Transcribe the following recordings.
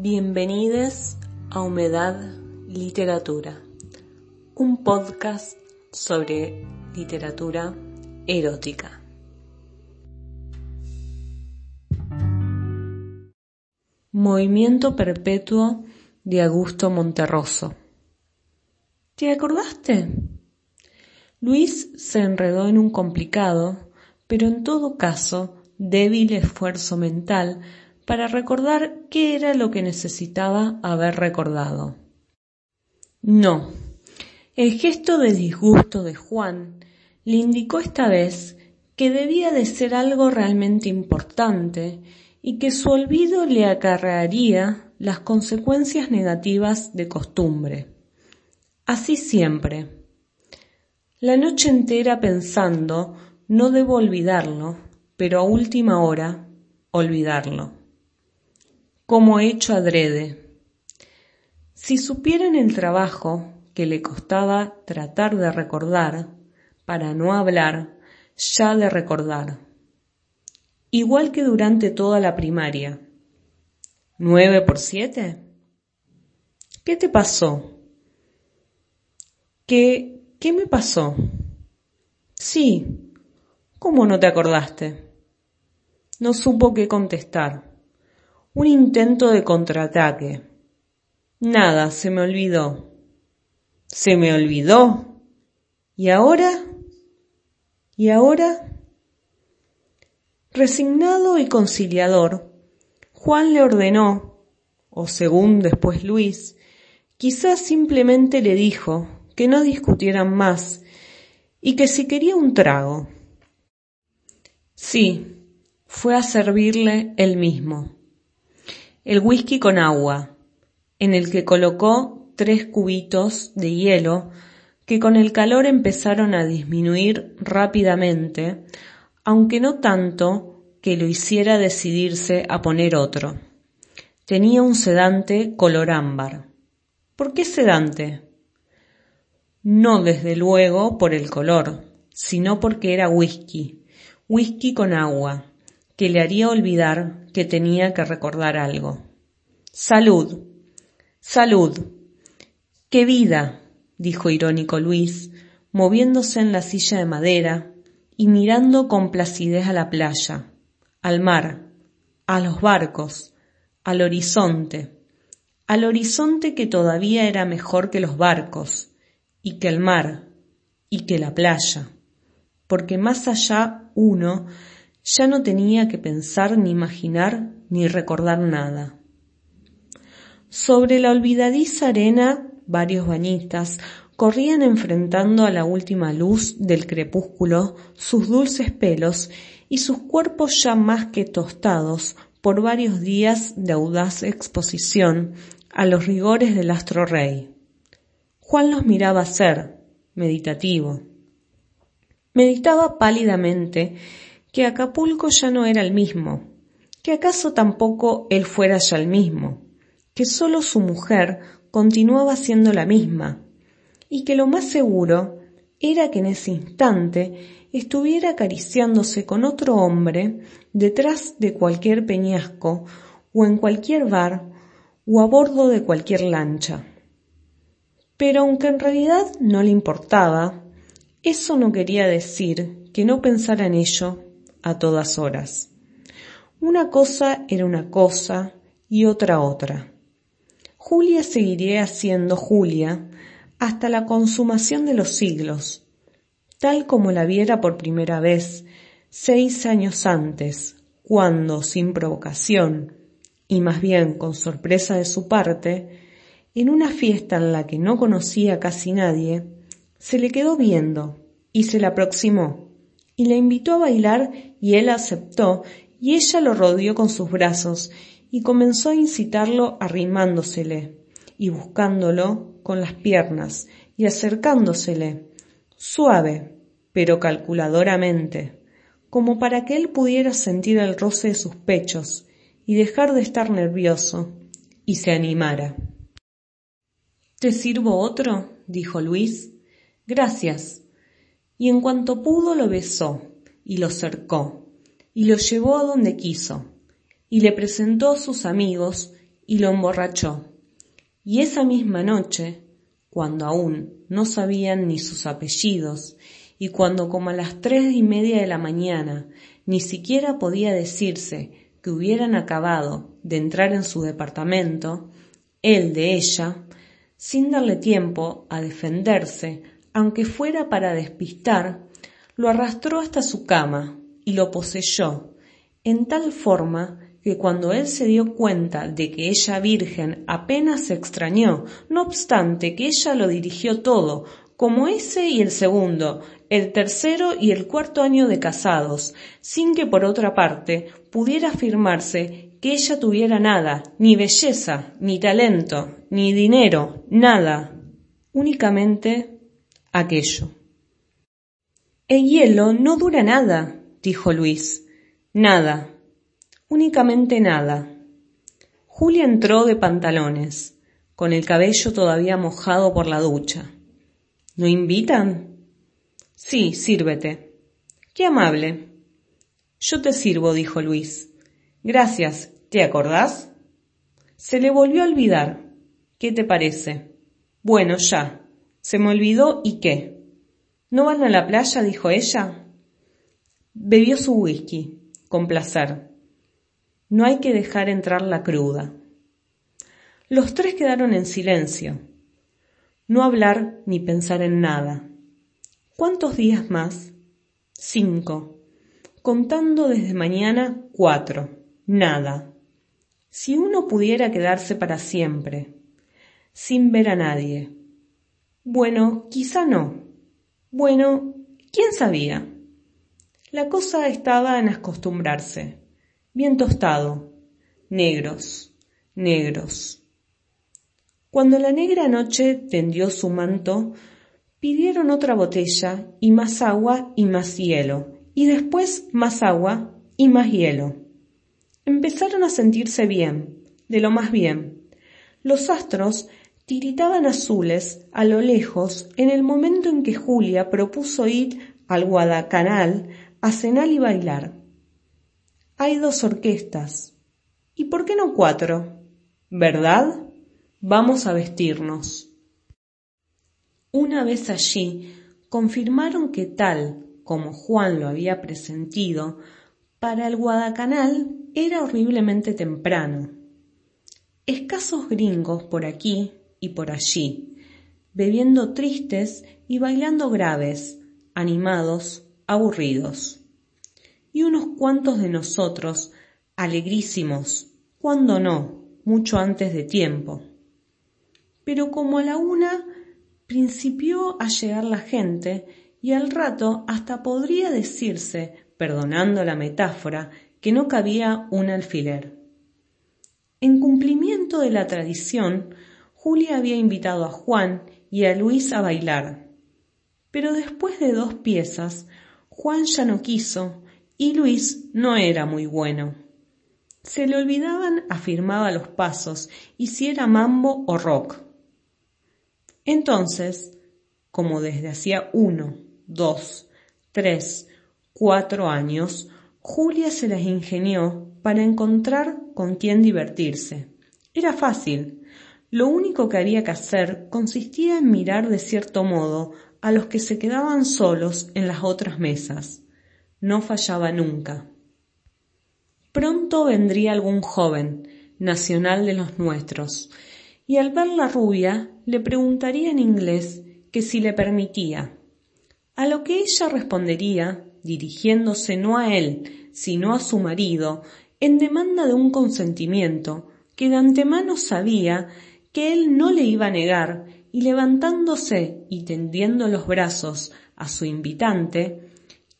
Bienvenidos a Humedad Literatura, un podcast sobre literatura erótica. Movimiento Perpetuo de Augusto Monterroso. ¿Te acordaste? Luis se enredó en un complicado, pero en todo caso débil esfuerzo mental para recordar qué era lo que necesitaba haber recordado. No. El gesto de disgusto de Juan le indicó esta vez que debía de ser algo realmente importante y que su olvido le acarrearía las consecuencias negativas de costumbre. Así siempre. La noche entera pensando, no debo olvidarlo, pero a última hora, olvidarlo. Como hecho adrede. Si supieran el trabajo que le costaba tratar de recordar, para no hablar ya de recordar igual que durante toda la primaria. ¿Nueve por siete? ¿Qué te pasó? ¿Qué, qué me pasó? Sí. ¿Cómo no te acordaste? No supo qué contestar. Un intento de contraataque. Nada, se me olvidó. ¿Se me olvidó? ¿Y ahora? ¿Y ahora? Resignado y conciliador, Juan le ordenó, o según después Luis, quizás simplemente le dijo que no discutieran más y que si quería un trago. Sí, fue a servirle él mismo. El whisky con agua, en el que colocó tres cubitos de hielo que con el calor empezaron a disminuir rápidamente aunque no tanto que lo hiciera decidirse a poner otro. Tenía un sedante color ámbar. ¿Por qué sedante? No desde luego por el color, sino porque era whisky, whisky con agua, que le haría olvidar que tenía que recordar algo. Salud, salud. ¡Qué vida! dijo irónico Luis, moviéndose en la silla de madera, y mirando con placidez a la playa, al mar, a los barcos, al horizonte, al horizonte que todavía era mejor que los barcos, y que el mar, y que la playa, porque más allá uno ya no tenía que pensar ni imaginar ni recordar nada. Sobre la olvidadiza arena varios bañistas corrían enfrentando a la última luz del crepúsculo sus dulces pelos y sus cuerpos ya más que tostados por varios días de audaz exposición a los rigores del astro rey. Juan los miraba ser, meditativo. Meditaba pálidamente que Acapulco ya no era el mismo, que acaso tampoco él fuera ya el mismo, que sólo su mujer continuaba siendo la misma, y que lo más seguro era que en ese instante estuviera acariciándose con otro hombre detrás de cualquier peñasco o en cualquier bar o a bordo de cualquier lancha. Pero aunque en realidad no le importaba, eso no quería decir que no pensara en ello a todas horas. Una cosa era una cosa y otra otra. Julia seguiría siendo Julia hasta la consumación de los siglos, tal como la viera por primera vez seis años antes, cuando, sin provocación, y más bien con sorpresa de su parte, en una fiesta en la que no conocía casi nadie, se le quedó viendo y se le aproximó y le invitó a bailar y él aceptó y ella lo rodeó con sus brazos y comenzó a incitarlo arrimándosele y buscándolo con las piernas y acercándosele, suave, pero calculadoramente, como para que él pudiera sentir el roce de sus pechos y dejar de estar nervioso, y se animara. ¿Te sirvo otro? dijo Luis. Gracias. Y en cuanto pudo lo besó, y lo cercó, y lo llevó a donde quiso, y le presentó a sus amigos, y lo emborrachó. Y esa misma noche, cuando aún no sabían ni sus apellidos, y cuando como a las tres y media de la mañana ni siquiera podía decirse que hubieran acabado de entrar en su departamento, él de ella, sin darle tiempo a defenderse, aunque fuera para despistar, lo arrastró hasta su cama y lo poseyó, en tal forma que cuando él se dio cuenta de que ella virgen apenas se extrañó, no obstante que ella lo dirigió todo, como ese y el segundo, el tercero y el cuarto año de casados, sin que por otra parte pudiera afirmarse que ella tuviera nada, ni belleza, ni talento, ni dinero, nada, únicamente aquello. El hielo no dura nada, dijo Luis. Nada, únicamente nada. Julia entró de pantalones, con el cabello todavía mojado por la ducha. ¿No invitan? Sí, sírvete. Qué amable. Yo te sirvo, dijo Luis. Gracias. ¿Te acordás? Se le volvió a olvidar. ¿Qué te parece? Bueno, ya. Se me olvidó y qué. ¿No van a la playa? dijo ella. Bebió su whisky, con placer. No hay que dejar entrar la cruda. Los tres quedaron en silencio no hablar ni pensar en nada. ¿Cuántos días más? Cinco. Contando desde mañana, cuatro. Nada. Si uno pudiera quedarse para siempre, sin ver a nadie. Bueno, quizá no. Bueno, ¿quién sabía? La cosa estaba en acostumbrarse. Bien tostado. Negros, negros. Cuando la negra noche tendió su manto, pidieron otra botella y más agua y más hielo, y después más agua y más hielo. Empezaron a sentirse bien, de lo más bien. Los astros tiritaban azules a lo lejos en el momento en que Julia propuso ir al Guadacanal a cenar y bailar. Hay dos orquestas. ¿Y por qué no cuatro? ¿Verdad? Vamos a vestirnos. Una vez allí, confirmaron que tal como Juan lo había presentido, para el Guadacanal era horriblemente temprano. Escasos gringos por aquí y por allí, bebiendo tristes y bailando graves, animados, aburridos. Y unos cuantos de nosotros, alegrísimos, cuando no, mucho antes de tiempo pero como a la una principió a llegar la gente y al rato hasta podría decirse, perdonando la metáfora, que no cabía un alfiler. En cumplimiento de la tradición, Julia había invitado a Juan y a Luis a bailar. Pero después de dos piezas, Juan ya no quiso y Luis no era muy bueno. Se le olvidaban afirmaba los pasos y si era mambo o rock. Entonces, como desde hacía uno, dos, tres, cuatro años, Julia se las ingenió para encontrar con quién divertirse. Era fácil. Lo único que había que hacer consistía en mirar de cierto modo a los que se quedaban solos en las otras mesas. No fallaba nunca. Pronto vendría algún joven, nacional de los nuestros, y al ver la rubia le preguntaría en inglés que si le permitía. A lo que ella respondería, dirigiéndose no a él, sino a su marido, en demanda de un consentimiento que de antemano sabía que él no le iba a negar, y levantándose y tendiendo los brazos a su invitante,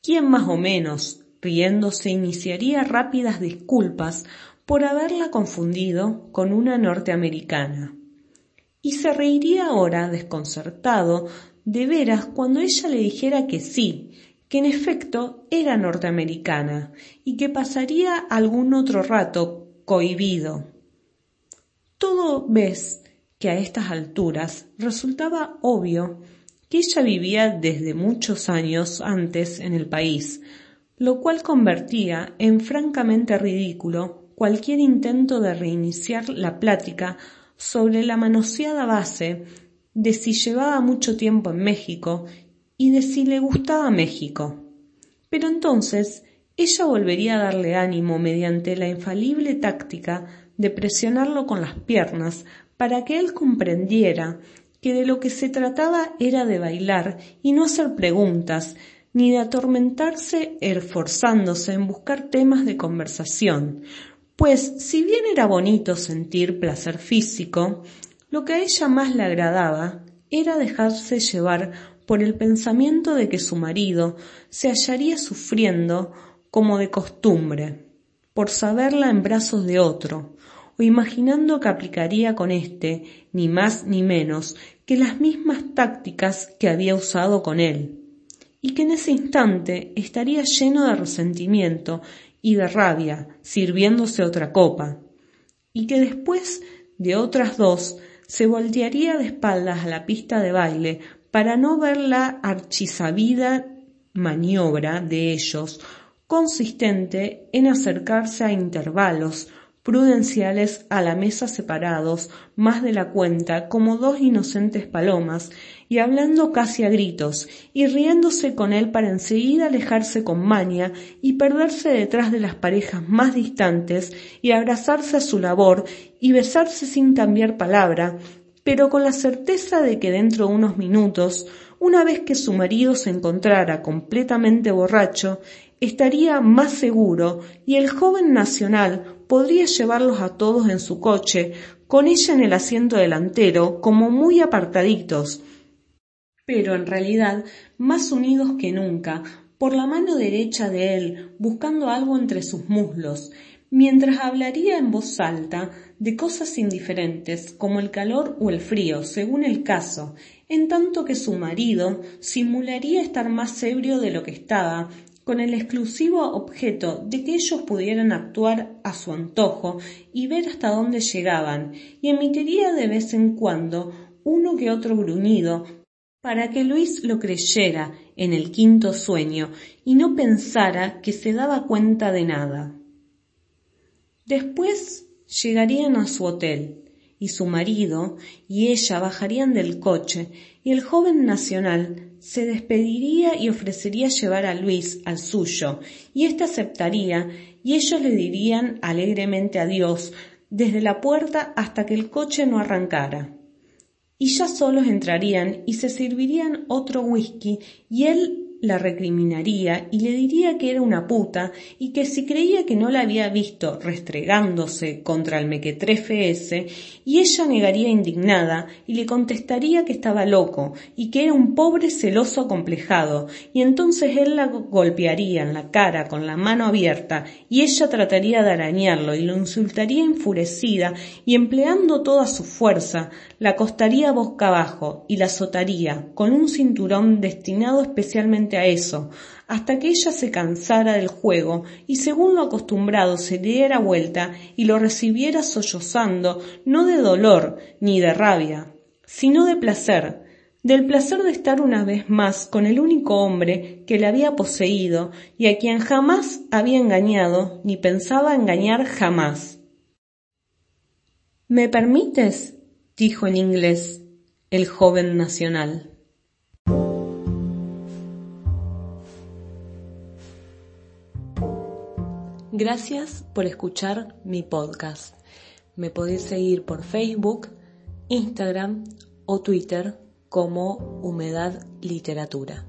quien más o menos, riéndose, iniciaría rápidas disculpas por haberla confundido con una norteamericana y se reiría ahora desconcertado de veras cuando ella le dijera que sí, que en efecto era norteamericana y que pasaría algún otro rato cohibido. Todo ves que a estas alturas resultaba obvio que ella vivía desde muchos años antes en el país, lo cual convertía en francamente ridículo cualquier intento de reiniciar la plática sobre la manoseada base de si llevaba mucho tiempo en México y de si le gustaba México. Pero entonces ella volvería a darle ánimo mediante la infalible táctica de presionarlo con las piernas para que él comprendiera que de lo que se trataba era de bailar y no hacer preguntas, ni de atormentarse esforzándose en buscar temas de conversación, pues si bien era bonito sentir placer físico, lo que a ella más le agradaba era dejarse llevar por el pensamiento de que su marido se hallaría sufriendo como de costumbre, por saberla en brazos de otro, o imaginando que aplicaría con éste, ni más ni menos, que las mismas tácticas que había usado con él, y que en ese instante estaría lleno de resentimiento y de rabia, sirviéndose otra copa, y que después de otras dos se voltearía de espaldas a la pista de baile para no ver la archisabida maniobra de ellos, consistente en acercarse a intervalos prudenciales a la mesa separados más de la cuenta como dos inocentes palomas y hablando casi a gritos y riéndose con él para enseguida alejarse con maña y perderse detrás de las parejas más distantes y abrazarse a su labor y besarse sin cambiar palabra, pero con la certeza de que dentro de unos minutos, una vez que su marido se encontrara completamente borracho, estaría más seguro y el joven nacional podría llevarlos a todos en su coche, con ella en el asiento delantero, como muy apartaditos, pero en realidad más unidos que nunca, por la mano derecha de él, buscando algo entre sus muslos, mientras hablaría en voz alta de cosas indiferentes como el calor o el frío, según el caso, en tanto que su marido simularía estar más ebrio de lo que estaba con el exclusivo objeto de que ellos pudieran actuar a su antojo y ver hasta dónde llegaban, y emitiría de vez en cuando uno que otro gruñido para que Luis lo creyera en el quinto sueño y no pensara que se daba cuenta de nada. Después llegarían a su hotel, y su marido y ella bajarían del coche y el joven nacional se despediría y ofrecería llevar a Luis al suyo, y éste aceptaría, y ellos le dirían alegremente adiós desde la puerta hasta que el coche no arrancara. Y ya solos entrarían y se servirían otro whisky, y él la recriminaría y le diría que era una puta y que si creía que no la había visto restregándose contra el mequetrefe ese, y ella negaría indignada y le contestaría que estaba loco y que era un pobre celoso complejado, y entonces él la golpearía en la cara con la mano abierta y ella trataría de arañarlo y lo insultaría enfurecida y empleando toda su fuerza la acostaría boca abajo y la azotaría con un cinturón destinado especialmente a eso, hasta que ella se cansara del juego y según lo acostumbrado se diera vuelta y lo recibiera sollozando, no de dolor ni de rabia, sino de placer, del placer de estar una vez más con el único hombre que le había poseído y a quien jamás había engañado ni pensaba engañar jamás. ¿Me permites? dijo en inglés el joven nacional. Gracias por escuchar mi podcast. Me podéis seguir por Facebook, Instagram o Twitter como Humedad Literatura.